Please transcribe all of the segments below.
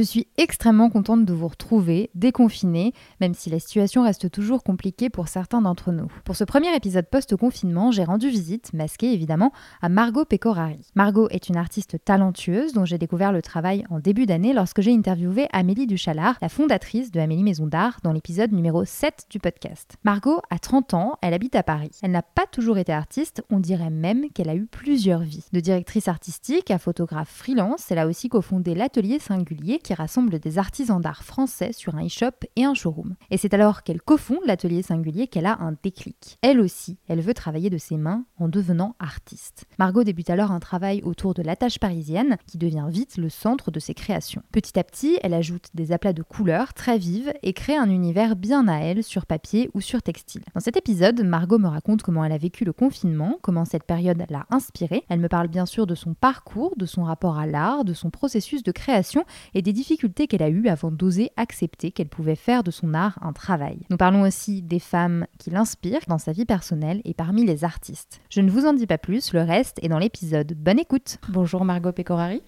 Je suis extrêmement contente de vous retrouver, déconfinée, même si la situation reste toujours compliquée pour certains d'entre nous. Pour ce premier épisode post-confinement, j'ai rendu visite, masquée évidemment, à Margot Pecorari. Margot est une artiste talentueuse dont j'ai découvert le travail en début d'année lorsque j'ai interviewé Amélie Duchalard, la fondatrice de Amélie Maison d'Art, dans l'épisode numéro 7 du podcast. Margot a 30 ans, elle habite à Paris. Elle n'a pas toujours été artiste, on dirait même qu'elle a eu plusieurs vies. De directrice artistique à photographe freelance, elle a aussi cofondé l'atelier singulier qui rassemble des artisans d'art français sur un e-shop et un showroom. Et c'est alors qu'elle cofonde l'atelier singulier qu'elle a un déclic. Elle aussi, elle veut travailler de ses mains en devenant artiste. Margot débute alors un travail autour de la tâche parisienne qui devient vite le centre de ses créations. Petit à petit, elle ajoute des aplats de couleurs très vives et crée un univers bien à elle sur papier ou sur textile. Dans cet épisode, Margot me raconte comment elle a vécu le confinement, comment cette période l'a inspirée. Elle me parle bien sûr de son parcours, de son rapport à l'art, de son processus de création et des difficultés qu'elle a eues avant d'oser accepter qu'elle pouvait faire de son art un travail. Nous parlons aussi des femmes qui l'inspirent dans sa vie personnelle et parmi les artistes. Je ne vous en dis pas plus, le reste est dans l'épisode. Bonne écoute Bonjour Margot Pecorari.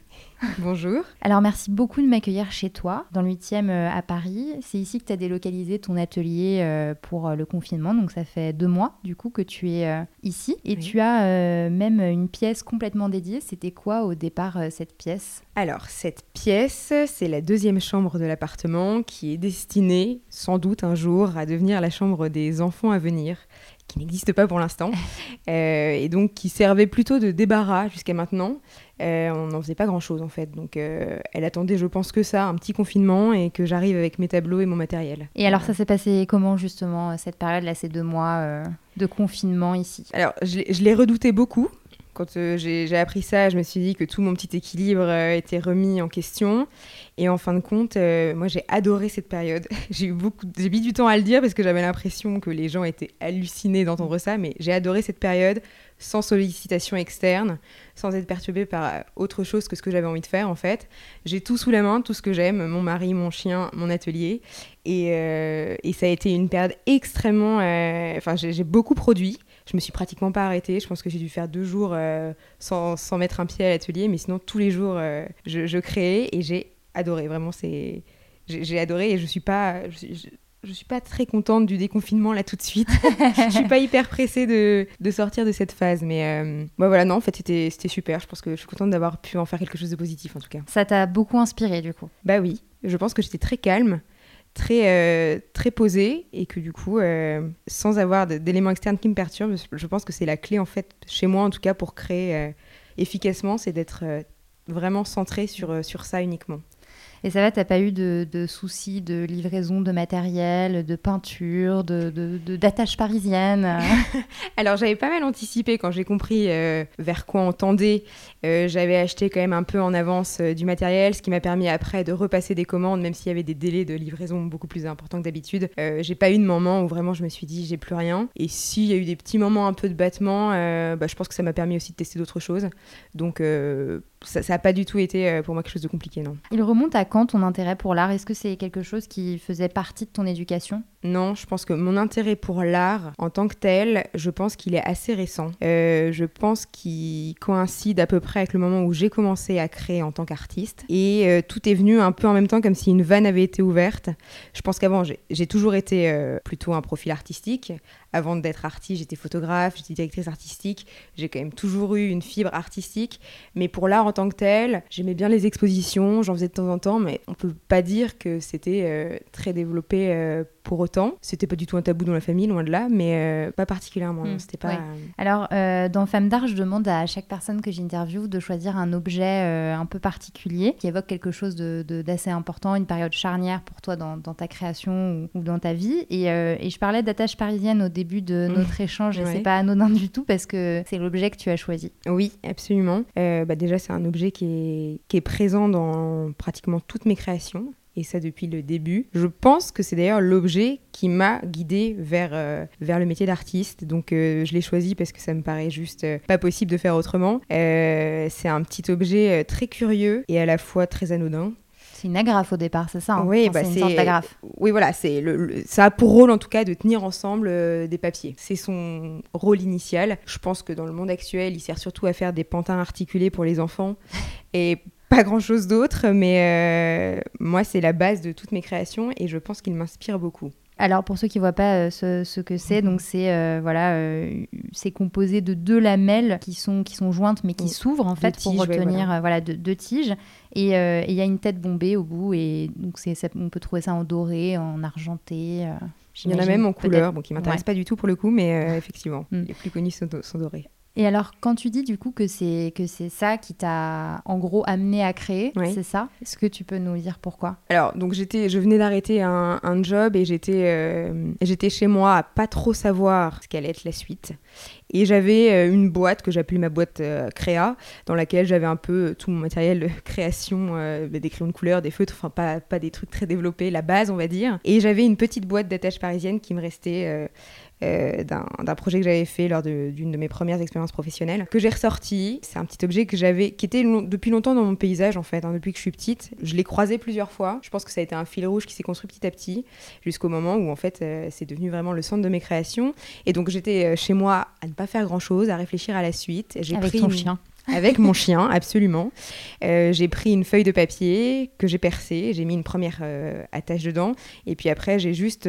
Bonjour. Alors merci beaucoup de m'accueillir chez toi, dans le 8e euh, à Paris. C'est ici que tu as délocalisé ton atelier euh, pour euh, le confinement, donc ça fait deux mois du coup que tu es ici. Et tu as même une pièce complètement dédiée. C'était quoi au départ cette pièce? Alors cette pièce, c'est la deuxième chambre de l'appartement qui est destinée sans doute un jour à devenir la chambre des enfants à venir qui n'existe pas pour l'instant, et donc qui servait plutôt de débarras jusqu'à maintenant. Euh, on n'en faisait pas grand-chose en fait. Donc euh, elle attendait, je pense que ça, un petit confinement et que j'arrive avec mes tableaux et mon matériel. Et alors ça s'est passé comment justement cette période-là, ces deux mois euh, de confinement ici? Alors je l'ai redouté beaucoup. Quand j'ai appris ça, je me suis dit que tout mon petit équilibre était remis en question. Et en fin de compte, moi j'ai adoré cette période. j'ai eu beaucoup, mis du temps à le dire parce que j'avais l'impression que les gens étaient hallucinés d'entendre ça, mais j'ai adoré cette période sans sollicitation externe, sans être perturbée par autre chose que ce que j'avais envie de faire en fait. J'ai tout sous la main, tout ce que j'aime, mon mari, mon chien, mon atelier. Et, euh, ça a été une période extrêmement... Euh, enfin, j'ai beaucoup produit. Je me suis pratiquement pas arrêtée. Je pense que j'ai dû faire deux jours euh, sans, sans, mettre un pied à l'atelier. Mais sinon, tous les jours, je, je, créais et j'ai adoré. Vraiment, c'est... J'ai adoré et je suis pas je suis pas très contente du déconfinement là tout de suite. je suis pas hyper pressée de, de sortir de cette phase. Mais euh, bah voilà, non, en fait, c'était super. Je pense que je suis contente d'avoir pu en faire quelque chose de positif en tout cas. Ça t'a beaucoup inspiré du coup Bah oui, je pense que j'étais très calme, très, euh, très posée et que du coup, euh, sans avoir d'éléments externes qui me perturbent, je pense que c'est la clé en fait, chez moi en tout cas, pour créer efficacement, c'est d'être vraiment centré sur, sur ça uniquement. Et ça va, t'as pas eu de, soucis de livraison de matériel, de peinture, de, d'attache parisienne Alors j'avais pas mal anticipé quand j'ai compris euh, vers quoi on tendait. Euh, j'avais acheté quand même un peu en avance euh, du matériel, ce qui m'a permis après de repasser des commandes, même s'il y avait des délais de livraison beaucoup plus importants que d'habitude. j'ai pas eu de moment où vraiment je me suis dit j'ai plus rien. Et s'il y a eu des petits moments un peu de battement, bah, je pense que ça m'a permis aussi de tester d'autres choses. Donc ça n'a pas du tout été pour moi quelque chose de compliqué, non. Il remonte à quand ton intérêt pour l'art Est-ce que c'est quelque chose qui faisait partie de ton éducation? Non, je pense que mon intérêt pour l'art en tant que tel, je pense qu'il est assez récent. Euh, je pense qu'il coïncide à peu près avec le moment où j'ai commencé à créer en tant qu'artiste. Et euh, tout est venu un peu en même temps comme si une vanne avait été ouverte. Je pense qu'avant, j'ai toujours été euh, plutôt un profil artistique avant d'être artiste, j'étais photographe, j'étais directrice artistique. J'ai quand même toujours eu une fibre artistique. Mais pour l'art en tant que tel, j'aimais bien les expositions, j'en faisais de temps en temps, mais on peut pas dire que c'était euh, très développé euh, pour autant. C'était pas du tout un tabou dans la famille, loin de là, mais pas particulièrement. Hmm, C'était pas. Alors, dans Femme d'art, je demande à chaque personne que j'interviewe de choisir un objet un peu particulier qui évoque quelque chose d'assez de, important, une période charnière pour toi dans, ta création ou, dans ta vie. Et, et je parlais d'attache parisienne au début de hmm. notre échange, et c'est pas anodin du tout parce que c'est l'objet que tu as choisi. Oui, absolument. bah déjà, c'est un objet qui est, qui est présent dans pratiquement toutes mes créations et ça depuis le début. Je pense que c'est d'ailleurs l'objet qui m'a guidée vers, euh, vers le métier d'artiste. Donc euh, je l'ai choisi parce que ça me paraît juste euh, pas possible de faire autrement. c'est un petit objet très curieux et à la fois très anodin. C'est une agrafe au départ, c'est ça hein? Oui, bah, c'est une sorte d'agrafe. Oui, voilà, c'est le, ça a pour rôle en tout cas de tenir ensemble des papiers. C'est son rôle initial. Je pense que dans le monde actuel, il sert surtout à faire des pantins articulés pour les enfants et pas grand chose d'autre, mais euh, moi, c'est la base de toutes mes créations et je pense qu'il m'inspire beaucoup. Alors pour ceux qui ne voient pas euh, ce, que c'est, donc c'est euh, voilà, c'est composé de deux lamelles qui sont qui sont jointes mais qui s'ouvrent en fait pour retenir voilà. deux, tiges et il y a une tête bombée au bout et donc c'est on peut trouver ça en doré, en argenté. il y en a même en couleur, bon qui m'intéresse pas du tout pour le coup, mais effectivement, mm. les plus connus sont, sont dorés. Et alors, quand tu dis du coup que c'est que c'est ça qui t'a en gros amené à créer, c'est ça? Est-ce que tu peux nous dire pourquoi? Alors, donc j'étais, je venais d'arrêter un, un, job et j'étais euh, j'étais chez moi à pas trop savoir ce qu'allait être la suite. Et j'avais euh, une boîte que j'appelais ma boîte euh, créa, dans laquelle j'avais un peu tout mon matériel de création, des crayons de couleur, des feutres, enfin pas, pas des trucs très développés, la base on va dire. Et j'avais une petite boîte d'attache parisienne qui me restait euh, d'un projet que j'avais fait lors d'une de, mes premières expériences professionnelles, que j'ai ressorti. C'est un petit objet que j'avais, qui était depuis longtemps dans mon paysage en fait, hein, depuis que je suis petite. Je l'ai croisé plusieurs fois. Je pense que ça a été un fil rouge qui s'est construit petit à petit, jusqu'au moment où en fait euh, c'est devenu vraiment le centre de mes créations. Et donc j'étais euh, chez moi à ne pas faire grand chose, à réfléchir à la suite. Avec pris ton chien avec mon chien, absolument. j'ai pris une feuille de papier que j'ai percée, j'ai mis une première attache dedans, et puis après j'ai juste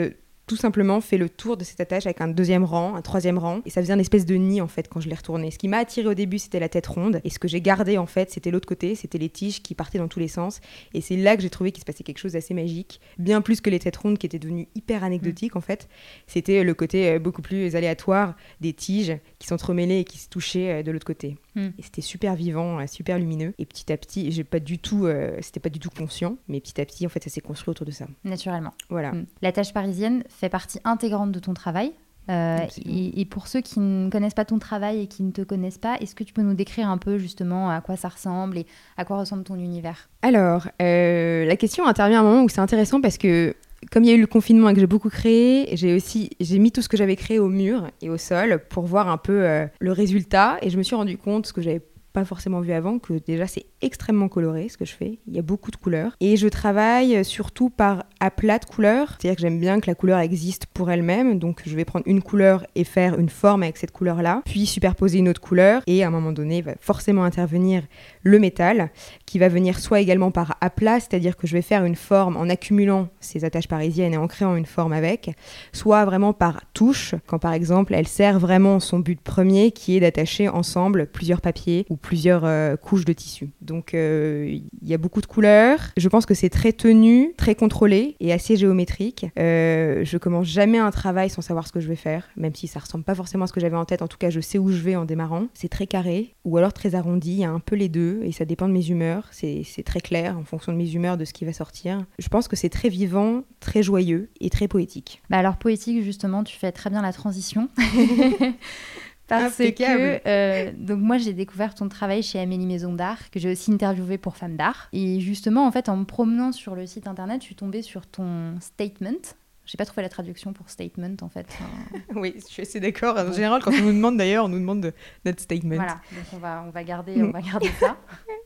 tout simplement fait le tour de cette attache avec un deuxième rang, un troisième rang, et ça faisait une espèce de nid en fait quand je l'ai retourné. Ce qui m'a attiré au début, c'était la tête ronde, et ce que j'ai gardé en fait, c'était l'autre côté, c'était les tiges qui partaient dans tous les sens, et c'est là que j'ai trouvé qu'il se passait quelque chose d'assez magique, bien plus que les têtes rondes qui étaient devenues hyper anecdotiques en fait. C'était le côté euh, beaucoup plus aléatoire des tiges qui s'entremêlaient et qui se touchaient euh, de l'autre côté. Hmm. Et c'était super vivant, euh, super lumineux, et petit à petit, j'ai pas du tout, c'était pas du tout conscient, mais petit à petit en fait, ça s'est construit autour de ça. Naturellement. Voilà. Hmm. La tâche parisienne fait partie intégrante de ton travail. Euh, et, pour ceux qui ne connaissent pas ton travail et qui ne te connaissent pas, est-ce que tu peux nous décrire un peu justement à quoi ça ressemble et à quoi ressemble ton univers? Alors, euh, la question intervient à un moment où c'est intéressant parce que comme il y a eu le confinement et que j'ai beaucoup créé, j'ai aussi j'ai mis tout ce que j'avais créé au mur et au sol pour voir un peu euh, le résultat et je me suis rendu compte ce que j'avais pas forcément vu avant, que déjà c'est extrêmement coloré ce que je fais. Il y a beaucoup de couleurs. Et je travaille surtout par aplat de couleurs. C'est-à-dire que j'aime bien que la couleur existe pour elle-même. Donc je vais prendre une couleur et faire une forme avec cette couleur-là. Puis superposer une autre couleur. Et à un moment donné, va forcément intervenir le métal qui va venir soit également par aplat, c'est-à-dire que je vais faire une forme en accumulant ces attaches parisiennes et en créant une forme avec, soit vraiment par touche, quand par exemple elle sert vraiment son but premier qui est d'attacher ensemble plusieurs papiers ou plusieurs euh, couches de tissu. Donc euh, il y a beaucoup de couleurs. Je pense que c'est très tenu, très contrôlé et assez géométrique. Euh, je commence jamais un travail sans savoir ce que je vais faire, même si ça ressemble pas forcément à ce que j'avais en tête. En tout cas, je sais où je vais en démarrant. C'est très carré ou alors très arrondi. Il y a un peu les deux et ça dépend de mes humeurs c'est très clair en fonction de mes humeurs, de ce qui va sortir. Je pense que c'est très vivant, très joyeux et très poétique. Bah alors poétique, justement, tu fais très bien la transition. Parce que euh, donc moi j'ai découvert ton travail chez Amélie Maison d'Art que j'ai aussi interviewé pour Femmes d'Art et justement en fait en me promenant sur le site internet je suis tombée sur ton statement j'ai pas trouvé la traduction pour statement en fait. oui, je suis assez d'accord. En général, quand on nous demande d'ailleurs, on nous demande de, notre statement. Voilà, donc on va, on va garder, on va garder ça.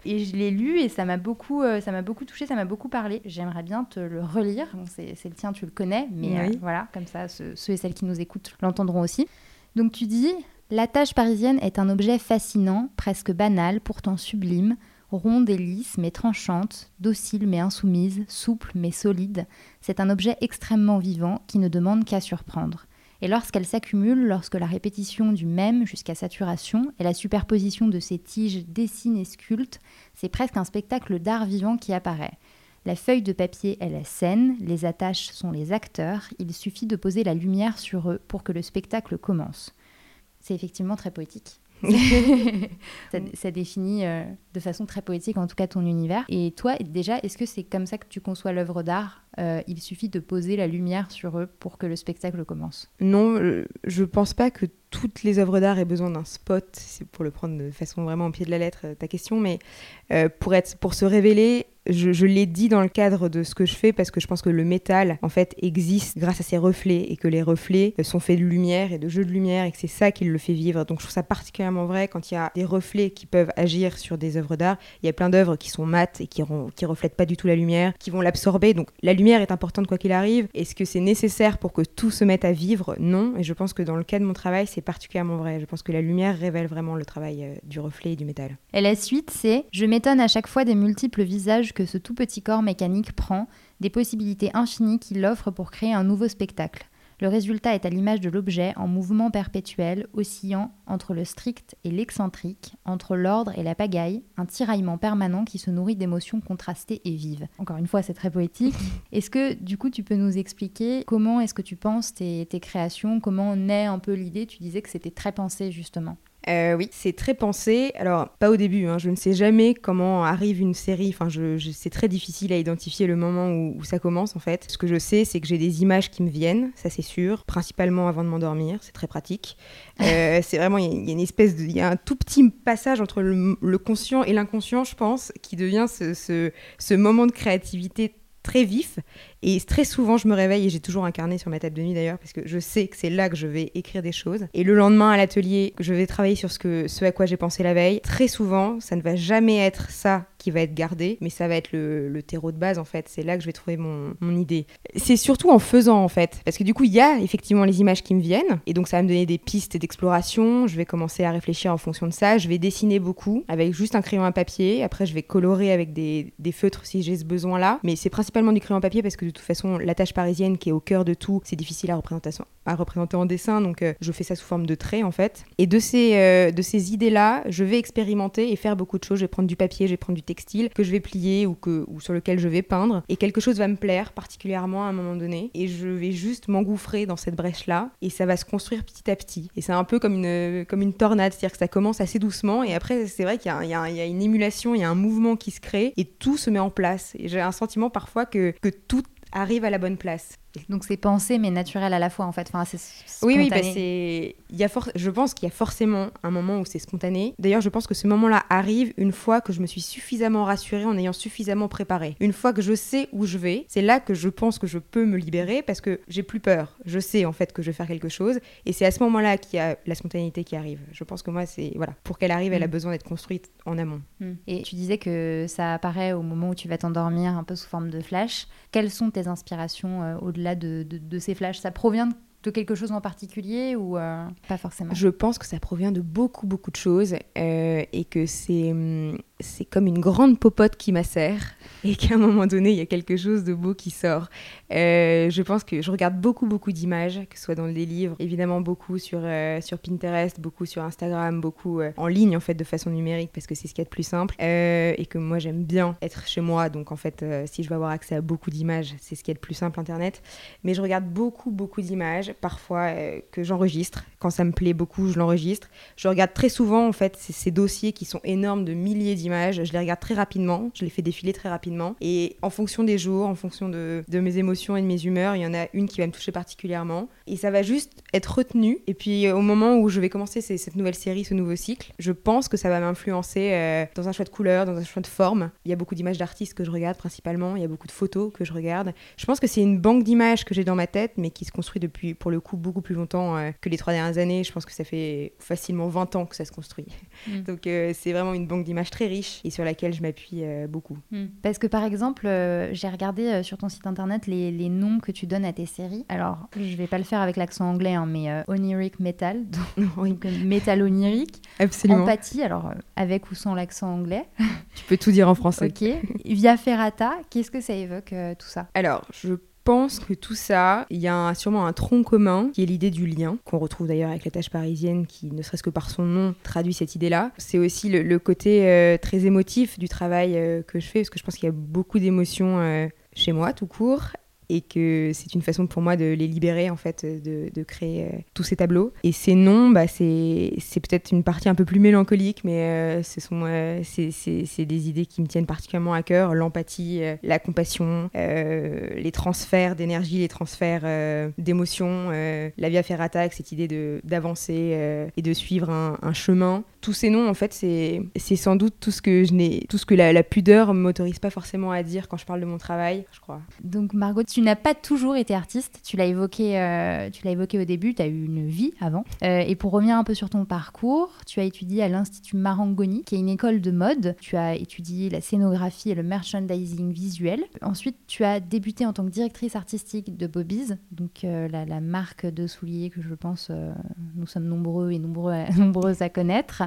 Et je l'ai lu et ça m'a beaucoup, euh, ça m'a beaucoup touché, ça m'a beaucoup parlé. J'aimerais bien te le relire. Bon, c'est le tien, tu le connais, mais euh, voilà, comme ça, ceux, ceux et celles qui nous écoutent l'entendront aussi. Donc tu dis, la parisienne est un objet fascinant, presque banal, pourtant sublime ronde et lisse mais tranchante, docile mais insoumise, souple mais solide, c'est un objet extrêmement vivant qui ne demande qu'à surprendre. Et lorsqu'elle s'accumule, lorsque la répétition du même jusqu'à saturation et la superposition de ces tiges dessine et sculpte, c'est presque un spectacle d'art vivant qui apparaît. La feuille de papier est la scène, les attaches sont les acteurs, il suffit de poser la lumière sur eux pour que le spectacle commence. C'est effectivement très poétique. ça, définit euh, de façon très poétique, en tout cas, ton univers. Et toi, déjà, est-ce que c'est comme ça que tu conçois l'œuvre d'art euh, Il suffit de poser la lumière sur eux pour que le spectacle commence? Non, euh, je pense pas que toutes les œuvres d'art aient besoin d'un spot, c'est pour le prendre de façon vraiment au pied de la lettre, ta question, mais pour, être, pour se révéler, je, l'ai dit dans le cadre de ce que je fais parce que je pense que le métal, en fait, existe grâce à ses reflets et que les reflets sont faits de lumière et de jeux de lumière et que c'est ça qui le fait vivre. Donc je trouve ça particulièrement vrai quand il y a des reflets qui peuvent agir sur des œuvres d'art. Il y a plein d'œuvres qui sont mates et qui, qui reflètent pas du tout la lumière, qui vont l'absorber. Donc la lumière est importante quoi qu'il arrive. Est-ce que c'est nécessaire pour que tout se mette à vivre? Non. Et je pense que dans le cas de mon travail, c'est particulièrement vrai. Je pense que la lumière révèle vraiment le travail euh, du reflet et du métal. Et la suite, c'est Je m'étonne à chaque fois des multiples visages que ce tout petit corps mécanique prend, des possibilités infinies qu'il offre pour créer un nouveau spectacle. Le résultat est à l'image de l'objet en mouvement perpétuel, oscillant entre le strict et l'excentrique, entre l'ordre et la pagaille, un tiraillement permanent qui se nourrit d'émotions contrastées et vives. Encore une fois, c'est très poétique. Est-ce que du coup tu peux nous expliquer comment est-ce que tu penses tes, tes créations, comment naît un peu l'idée? Tu disais que c'était très pensé justement. Euh, oui, c'est très pensé. Alors, pas au début, hein. je ne sais jamais comment arrive une série. Enfin, je, c'est très difficile à identifier le moment où, ça commence, en fait. Ce que je sais, c'est que j'ai des images qui me viennent, ça c'est sûr, principalement avant de m'endormir, c'est très pratique. Euh, c'est vraiment, il y, a une espèce de. Il y a un tout petit passage entre le, conscient et l'inconscient, je pense, qui devient ce, ce, ce moment de créativité très vif et très souvent, je me réveille et j'ai toujours un carnet sur ma table de nuit d'ailleurs, parce que je sais que c'est là que je vais écrire des choses. Et le lendemain à l'atelier, je vais travailler sur ce, à quoi j'ai pensé la veille. Très souvent, ça ne va jamais être ça qui va être gardé, mais ça va être le, terreau de base en fait. C'est là que je vais trouver mon, idée. C'est surtout en faisant en fait, parce que du coup, il y a effectivement les images qui me viennent, et donc ça va me donner des pistes d'exploration. Je vais commencer à réfléchir en fonction de ça. Je vais dessiner beaucoup avec juste un crayon à papier. Après, je vais colorer avec des, des feutres si j'ai ce besoin-là. Mais c'est principalement du crayon à papier parce que de toute façon, la tâche parisienne qui est au cœur de tout, c'est difficile à, à représenter en dessin, donc euh, je fais ça sous forme de traits en fait. Et de ces, euh, de ces idées-là, je vais expérimenter et faire beaucoup de choses. Je vais prendre du papier, je vais prendre du textile que je vais plier ou, que, ou sur lequel je vais peindre. Et quelque chose va me plaire particulièrement à un moment donné. Et je vais juste m'engouffrer dans cette brèche-là et ça va se construire petit à petit. Et c'est un peu comme une, comme une tornade, c'est-à-dire que ça commence assez doucement et après, c'est vrai qu'il y, y, y, a une émulation, il y a un mouvement qui se crée et tout se met en place. Et j'ai un sentiment parfois que, que tout arrive à la bonne place. Donc c'est pensé mais naturel à la fois en fait. Enfin, c'est oui, oui, bah c'est. Il y a Je pense qu'il y a forcément un moment où c'est spontané. D'ailleurs, je pense que ce moment-là arrive une fois que je me suis suffisamment rassurée en ayant suffisamment préparé. Une fois que je sais où je vais, c'est là que je pense que je peux me libérer parce que j'ai plus peur. Je sais en fait que je vais faire quelque chose et c'est à ce moment-là qu'il y a la spontanéité qui arrive. Je pense que moi, c'est voilà, pour qu'elle arrive, elle a mm. besoin d'être construite en amont. Mm. Et tu disais que ça apparaît au moment où tu vas t'endormir, un peu sous forme de flash. Quelles sont tes inspirations euh, au-delà de, ces flashs Ça provient de quelque chose en particulier ou euh, pas forcément? Je pense que ça provient de beaucoup, beaucoup de choses euh, et que c'est hum, c'est comme une grande popote qui macère et qu'à un moment donné, il y a quelque chose de beau qui sort. Euh, je pense que je regarde beaucoup, beaucoup d'images, que ce soit dans les livres, évidemment beaucoup sur, euh, sur Pinterest, beaucoup sur Instagram, beaucoup euh, en ligne en fait de façon numérique parce que c'est ce qui est le plus simple et que moi j'aime bien être chez moi. Donc en fait, si je veux avoir accès à beaucoup d'images, c'est ce qui est le plus simple Internet. Mais je regarde beaucoup, beaucoup d'images, parfois que j'enregistre. Quand ça me plaît beaucoup, je l'enregistre. Je regarde très souvent en fait ces, ces dossiers qui sont énormes de milliers d'images je les regarde très rapidement, je les fais défiler très rapidement. Et en fonction des jours, en fonction de, mes émotions et de mes humeurs, il y en a une qui va me toucher particulièrement. Et ça va juste être retenu. Et puis au moment où je vais commencer cette nouvelle série, ce nouveau cycle, je pense que ça va m'influencer euh, dans un choix de couleur, dans un choix de forme. Il y a beaucoup d'images d'artistes que je regarde principalement, il y a beaucoup de photos que je regarde. Je pense que c'est une banque d'images que j'ai dans ma tête, mais qui se construit depuis, pour le coup, beaucoup plus longtemps euh, que les trois dernières années. Je pense que ça fait facilement 20 ans que ça se construit. Mm. Donc euh, c'est vraiment une banque d'images très riche et sur laquelle je m'appuie euh, beaucoup. Hmm. Parce que par exemple, euh, j'ai regardé euh, sur ton site internet les, les, noms que tu donnes à tes séries. Alors, je vais pas le faire avec l'accent anglais, hein, mais oniric metal, donc, metal onirique. Absolument. Empathie, alors avec ou sans l'accent anglais. Tu peux tout dire en français. ok. Via Ferrata, qu'est-ce que ça évoque tout ça? Alors, je pense que tout ça, il y a sûrement un tronc commun qui est l'idée du lien, qu'on retrouve d'ailleurs avec la tâche parisienne qui, ne serait-ce que par son nom, traduit cette idée-là. C'est aussi le, côté euh, très émotif du travail euh, que je fais, parce que je pense qu'il y a beaucoup d'émotions euh, chez moi tout court et que c'est une façon pour moi de les libérer en fait de, créer euh, tous ces tableaux. Et ces noms bah, c'est, peut-être une partie un peu plus mélancolique mais euh, ce sont euh, c'est, des idées qui me tiennent particulièrement à cœur. L'empathie la compassion les transferts d'énergie les transferts d'émotions la via ferrata cette idée d'avancer et de suivre un, chemin tous ces noms en fait c'est, sans doute tout ce que je n'ai tout ce que la, pudeur m'autorise pas forcément à dire quand je parle de mon travail je crois donc Margot tu n'as pas toujours été artiste. Tu l'as évoqué, euh, tu l'as évoqué au début. Tu as eu une vie avant. Euh, et pour revenir un peu sur ton parcours, tu as étudié à l'Institut Marangoni, qui est une école de mode. Tu as étudié la scénographie et le merchandising visuel. Ensuite, tu as débuté en tant que directrice artistique de Bobby's, donc euh, la, marque de souliers que je pense nous sommes nombreux et nombreuses à connaître.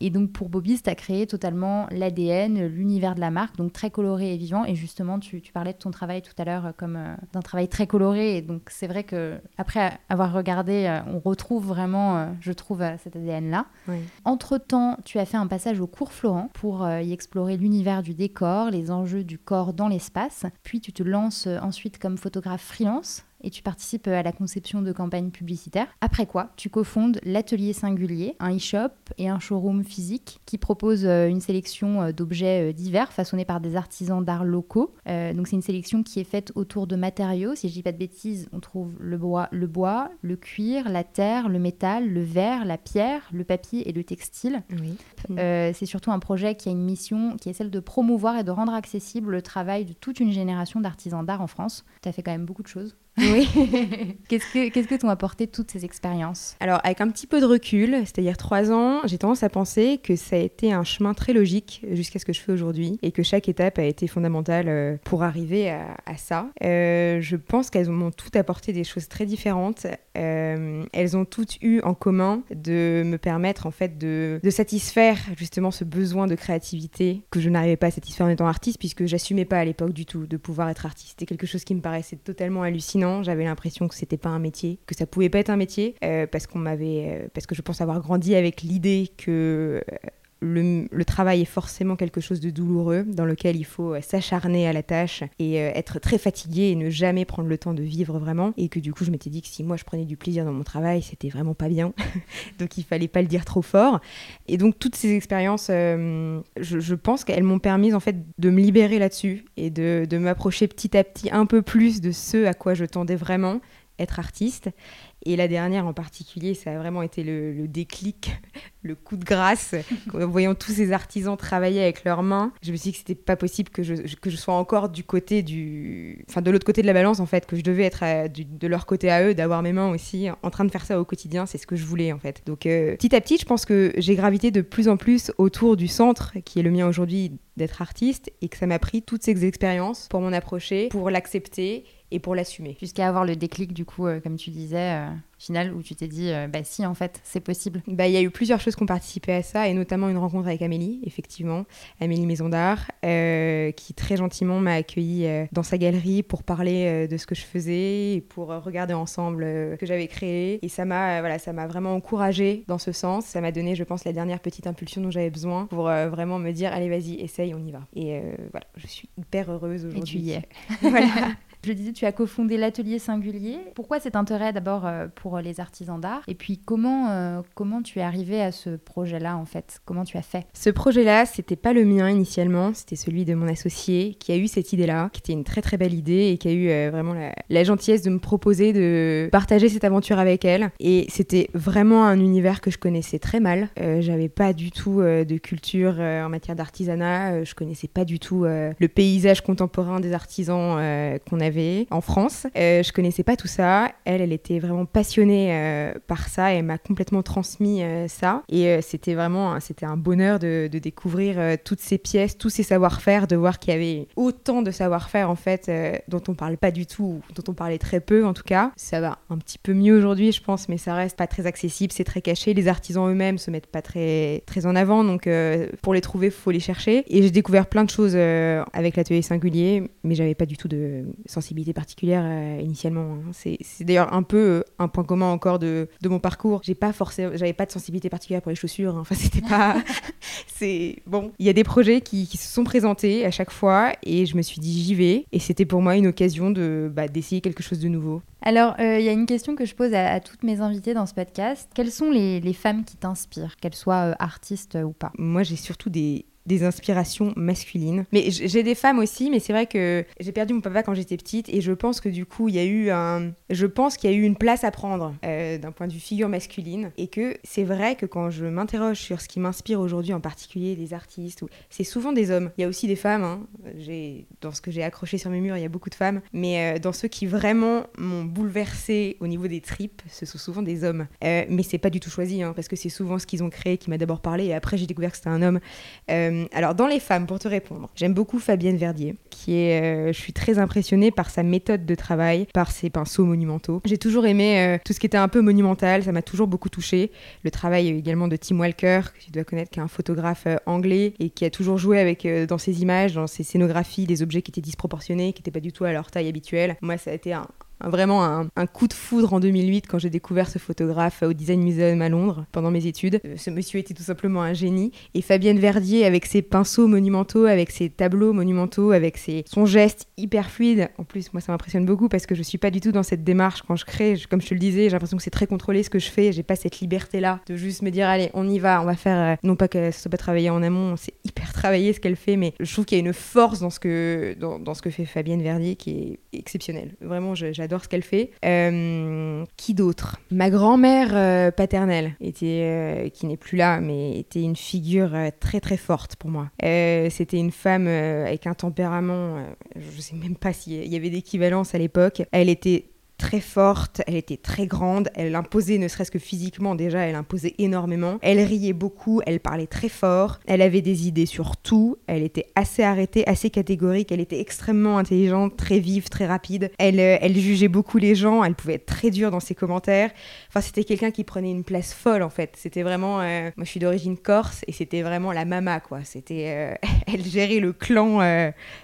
Et donc pour Bobby's, tu as créé totalement l'ADN, l'univers de la marque, donc très coloré et vivant. Et justement, tu, tu parlais de ton travail tout à l'heure comme euh, d'un travail très coloré. Et donc, c'est vrai que après avoir regardé, euh, on retrouve vraiment, euh, je trouve, cet ADN-là. Entre-temps, tu as fait un passage au cours Florent pour y explorer l'univers du décor, les enjeux du corps dans l'espace. Puis, tu te lances ensuite comme photographe freelance et tu participes à la conception de campagnes publicitaires. Après quoi, tu cofondes l'Atelier Singulier, un e-shop et un showroom physique qui propose euh, une sélection euh, d'objets euh, divers façonnés par des artisans d'art locaux. donc c'est une sélection qui est faite autour de matériaux. Si je dis pas de bêtises, on trouve le bois, le bois, le cuir, la terre, le métal, le verre, la pierre, le papier et le textile. Oui. c'est surtout un projet qui a une mission qui est celle de promouvoir et de rendre accessible le travail de toute une génération d'artisans d'art en France. Tu as fait quand même beaucoup de choses. Oui. qu'est-ce que qu'est-ce que t'ont apporté toutes ces expériences? Alors avec un petit peu de recul, c'est-à-dire trois ans, j'ai tendance à penser que ça a été un chemin très logique jusqu'à ce que je fais aujourd'hui et que chaque étape a été fondamentale euh, pour arriver à, ça. Euh, je pense qu'elles m'ont toutes apporté des choses très différentes. Euh, elles ont toutes eu en commun de me permettre en fait de, de satisfaire justement ce besoin de créativité que je n'arrivais pas à satisfaire en étant artiste puisque j'assumais pas à l'époque du tout de pouvoir être artiste. C'était quelque chose qui me paraissait totalement hallucinant j'avais l'impression que c'était pas un métier, que ça pouvait pas être un métier, euh, parce qu'on m'avait, euh, parce que je pense avoir grandi avec l'idée que euh, le, travail est forcément quelque chose de douloureux dans lequel il faut s'acharner à la tâche et être très fatigué et ne jamais prendre le temps de vivre vraiment. Et que du coup, je m'étais dit que si moi je prenais du plaisir dans mon travail, c'était vraiment pas bien. donc il fallait pas le dire trop fort. Et donc toutes ces expériences, je, pense qu'elles m'ont permis en fait de me libérer là-dessus et de, de m'approcher petit à petit un peu plus de ce à quoi je tendais vraiment être artiste. Et la dernière en particulier, ça a vraiment été le, déclic, le coup de grâce. en voyant tous ces artisans travailler avec leurs mains, je me suis dit que c'était pas possible que je, que je sois encore du côté du. Enfin, de l'autre côté de la balance, en fait, que je devais être de leur côté à eux, d'avoir mes mains aussi en train de faire ça au quotidien. C'est ce que je voulais, en fait. Donc, euh, petit à petit, je pense que j'ai gravité de plus en plus autour du centre, qui est le mien aujourd'hui, d'être artiste, et que ça m'a pris toutes ces expériences pour m'en approcher, pour l'accepter et pour l'assumer. Jusqu'à avoir le déclic, du coup, euh, comme tu disais, euh, final, où tu t'es dit, euh, bah si, en fait, c'est possible. Bah, il y a eu plusieurs choses qui ont participé à ça, et notamment une rencontre avec Amélie, effectivement, Amélie Maison d'Art, qui très gentiment m'a accueilli dans sa galerie pour parler de ce que je faisais, et pour regarder ensemble ce que j'avais créé. Et ça m'a voilà, ça m'a vraiment encouragée dans ce sens. Ça m'a donné, je pense, la dernière petite impulsion dont j'avais besoin pour vraiment me dire, allez, vas-y, essaye, on y va. Et voilà, je suis hyper heureuse aujourd'hui. Et tu y es. voilà. Je disais, tu as cofondé l'atelier singulier. Pourquoi cet intérêt d'abord euh, pour les artisans d'art Et puis comment, euh, comment tu es arrivé à ce projet-là en fait? Comment tu as fait? Ce projet-là, c'était pas le mien initialement, c'était celui de mon associé qui a eu cette idée-là, qui était une très très belle idée et qui a eu euh, vraiment la, gentillesse de me proposer de partager cette aventure avec elle. Et c'était vraiment un univers que je connaissais très mal. J'avais pas du tout de culture en matière d'artisanat, je connaissais pas du tout le paysage contemporain des artisans qu'on avait en France. Euh, je connaissais pas tout ça. Elle, elle était vraiment passionnée euh, par ça et m'a complètement transmis euh, ça. Et c'était vraiment, c'était un bonheur de, découvrir toutes ces pièces, tous ces savoir-faire, de voir qu'il y avait autant de savoir-faire en fait dont on parle pas du tout, dont on parlait très peu en tout cas. Ça va un petit peu mieux aujourd'hui, je pense, mais ça reste pas très accessible, c'est très caché. Les artisans eux-mêmes se mettent pas très très en avant, donc pour les trouver, faut les chercher. Et j'ai découvert plein de choses avec l'atelier singulier, mais j'avais pas du tout de sensibilité particulière euh, initialement. hein. C'est c'est d'ailleurs un peu euh, un point commun encore de, de mon parcours. J'ai pas forcément, j'avais pas de sensibilité particulière pour les chaussures. hein. Enfin, c'était pas. c'est bon. Il y a des projets qui, qui se sont présentés à chaque fois et je me suis dit j'y vais. Et c'était pour moi une occasion de bah, d'essayer quelque chose de nouveau. Alors, euh, il y a une question que je pose à, à toutes mes invitées dans ce podcast. Quelles sont les, les femmes qui t'inspirent, qu'elles soient euh, artistes ou pas? Moi, j'ai surtout des des inspirations masculines. Mais j'ai des femmes aussi, mais c'est vrai que j'ai perdu mon papa quand j'étais petite et je pense que du coup, il y a eu un... Je pense qu'il y a eu une place à prendre euh, d'un point de vue figure masculine et que c'est vrai que quand je m'interroge sur ce qui m'inspire aujourd'hui, en particulier des artistes, ou... c'est souvent des hommes. Il y a aussi des femmes. hein. Dans ce que j'ai accroché sur mes murs, il y a beaucoup de femmes. Mais euh, dans ceux qui vraiment m'ont bouleversé au niveau des tripes, ce sont souvent des hommes. Euh, mais c'est pas du tout choisi, hein, parce que c'est souvent ce qu'ils ont créé qui m'a d'abord parlé et après j'ai découvert que c'était un homme. Euh, alors, dans les femmes, pour te répondre, j'aime beaucoup Fabienne Verdier, qui est. euh, je suis très impressionnée par sa méthode de travail, par ses pinceaux monumentaux. J'ai toujours aimé euh, tout ce qui était un peu monumental, ça m'a toujours beaucoup touché. Le travail également de Tim Walker, que tu dois connaître, qui est un photographe anglais et qui a toujours joué avec, dans ses images, dans ses scénographies, des objets qui étaient disproportionnés, qui n'étaient pas du tout à leur taille habituelle. Moi, ça a été un- vraiment un, coup de foudre en 2008 quand j'ai découvert ce photographe au Design Museum à Londres pendant mes études. Euh, Ce monsieur était tout simplement un génie. Et Fabienne Verdier, avec ses pinceaux monumentaux, avec ses tableaux monumentaux, avec ses, son geste hyper fluide. En plus, moi, ça m'impressionne beaucoup parce que je suis pas du tout dans cette démarche quand je crée. Comme je te le disais, j'ai l'impression que c'est très contrôlé ce que je fais. J'ai pas cette liberté-là de juste me dire, allez, on y va, on va faire. euh, non pas que ce soit pas travaillé en amont, c'est hyper travaillé ce qu'elle fait, mais je trouve qu'il y a une force dans ce que, dans, ce que fait Fabienne Verdier qui est exceptionnelle. Vraiment, je- ce qu'elle fait. Euh, qui d'autre? Ma grand-mère euh, paternelle, était, euh, qui n'est plus là, mais était une figure très très forte pour moi. C'était une femme avec un tempérament, je sais même pas s'il y avait d'équivalence à l'époque. Elle était très forte, elle était très grande, elle imposait, ne serait-ce que physiquement déjà, elle imposait énormément. Elle riait beaucoup, elle parlait très fort, elle avait des idées sur tout, elle était assez arrêtée, assez catégorique, elle était extrêmement intelligente, très vive, très rapide. Elle, euh, elle jugeait beaucoup les gens, elle pouvait être très dure dans ses commentaires. Enfin, c'était quelqu'un qui prenait une place folle en fait. C'était vraiment, euh, moi je suis d'origine corse et c'était vraiment la mama quoi. C'était, euh, elle gérait le clan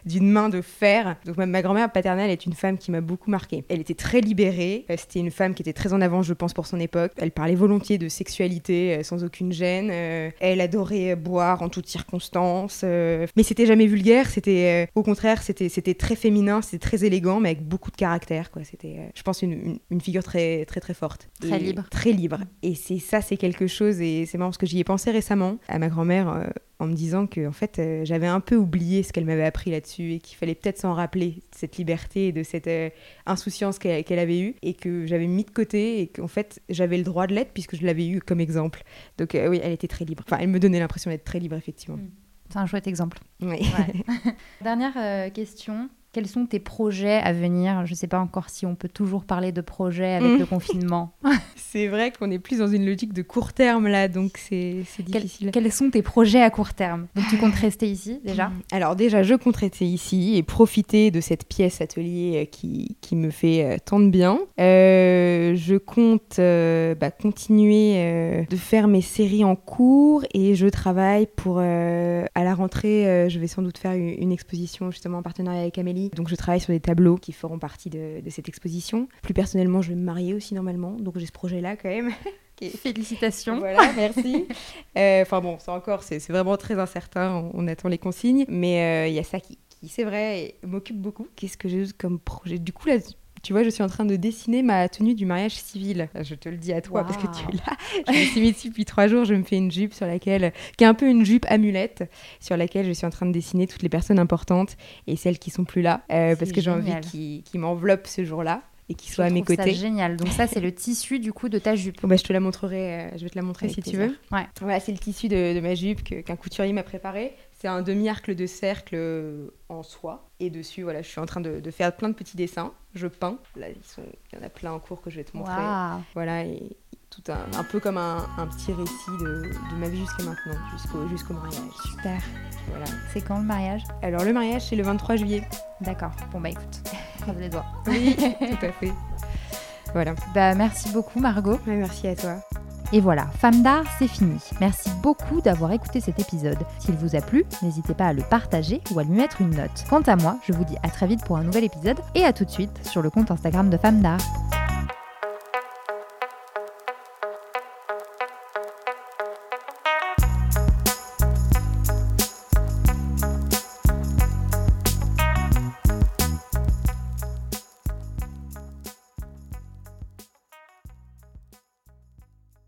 d'une main de fer. Donc ma, ma grand-mère paternelle est une femme qui m'a beaucoup marquée. Elle était très libérée. Euh, C'était une femme qui était très en avance, je pense, pour son époque. Elle parlait volontiers de sexualité euh, sans aucune gêne. Euh, elle adorait boire en toutes circonstances. mais c'était jamais vulgaire. C'était au contraire, c'était c'était très féminin, c'était très élégant, mais avec beaucoup de caractère. Quoi. C'était, je pense, une, une, une figure très très très forte. Très libre. Très libre. Et c'est ça, c'est quelque chose. Et c'est marrant parce que j'y ai pensé récemment à ma grand-mère. En me disant que en fait euh, j'avais un peu oublié ce qu'elle m'avait appris là-dessus et qu'il fallait peut-être s'en rappeler de cette liberté et de cette euh, insouciance qu'elle avait eue et que j'avais mis de côté et qu'en fait j'avais le droit de l'être puisque je l'avais eu comme exemple. Donc euh, oui, elle était très libre. Enfin, elle me donnait l'impression d'être très libre effectivement. C'est un chouette exemple. Oui. Ouais. Dernière question. Quels sont tes projets à venir? Je ne sais pas encore si on peut toujours parler de projets avec Mm. le confinement. C'est vrai qu'on est plus dans une logique de court terme là, donc c'est difficile. quels sont tes projets à court terme? Donc tu comptes rester ici déjà? Mm. Alors déjà, je compte rester ici et profiter de cette pièce atelier euh, qui, qui me fait euh, tant de bien. Euh, je compte euh, bah, continuer euh, de faire mes séries en cours et je travaille pour... à la rentrée, je vais sans doute faire une, une exposition justement en partenariat avec Amélie. Donc je travaille sur des tableaux qui feront partie de, de cette exposition. Plus personnellement, je vais me marier aussi normalement, donc j'ai ce projet-là quand même. Félicitations. voilà, merci. Euh, Enfin bon, ça encore, c'est c'est vraiment très incertain, on, on attend les consignes. Mais euh, il y a ça qui, qui, c'est vrai, m'occupe beaucoup. Qu'est-ce que j'ai comme projet? Du coup, là, tu vois, je suis en train de dessiner ma tenue du mariage civil. Je te le dis à toi parce que tu es là. Je me suis mis dessus depuis trois jours. Je me fais une jupe sur laquelle, qui est un peu une jupe amulette, sur laquelle je suis en train de dessiner toutes les personnes importantes et celles qui sont plus là, euh, C'est parce que j'ai envie qu'ils m'enveloppent ce jour-là et qu'ils Je soient à mes côtés. génial. Donc ça, c'est le tissu du coup de ta jupe. Bah, je te la montrerai, euh, je vais te la montrer Avec si tu veux. Ouais. Voilà, c'est le tissu de, de ma jupe qu'un couturier m'a préparé. C'est un demi-arcle de cercle euh, en soie. Et dessus, voilà, je suis en train de, de faire plein de petits dessins. Je peins. Là, ils sont, il y en a plein en cours que je vais te montrer. Voilà, et tout un, un peu comme un, un petit récit de, de ma vie jusqu'à maintenant, jusqu'au jusqu'au mariage. Super. Voilà. C'est quand le mariage? Alors, le mariage, c'est le 23 juillet. D'accord. Bon bah écoute, croise les doigts. Oui, tout à fait. Voilà. Bah merci beaucoup Margot. Ouais, merci à toi. Et voilà, Femme d'art, c'est fini. Merci beaucoup d'avoir écouté cet épisode. S'il vous a plu, n'hésitez pas à le partager ou à lui mettre une note. Quant à moi, je vous dis à très vite pour un nouvel épisode et à tout de suite sur le compte Instagram de Femme d'art.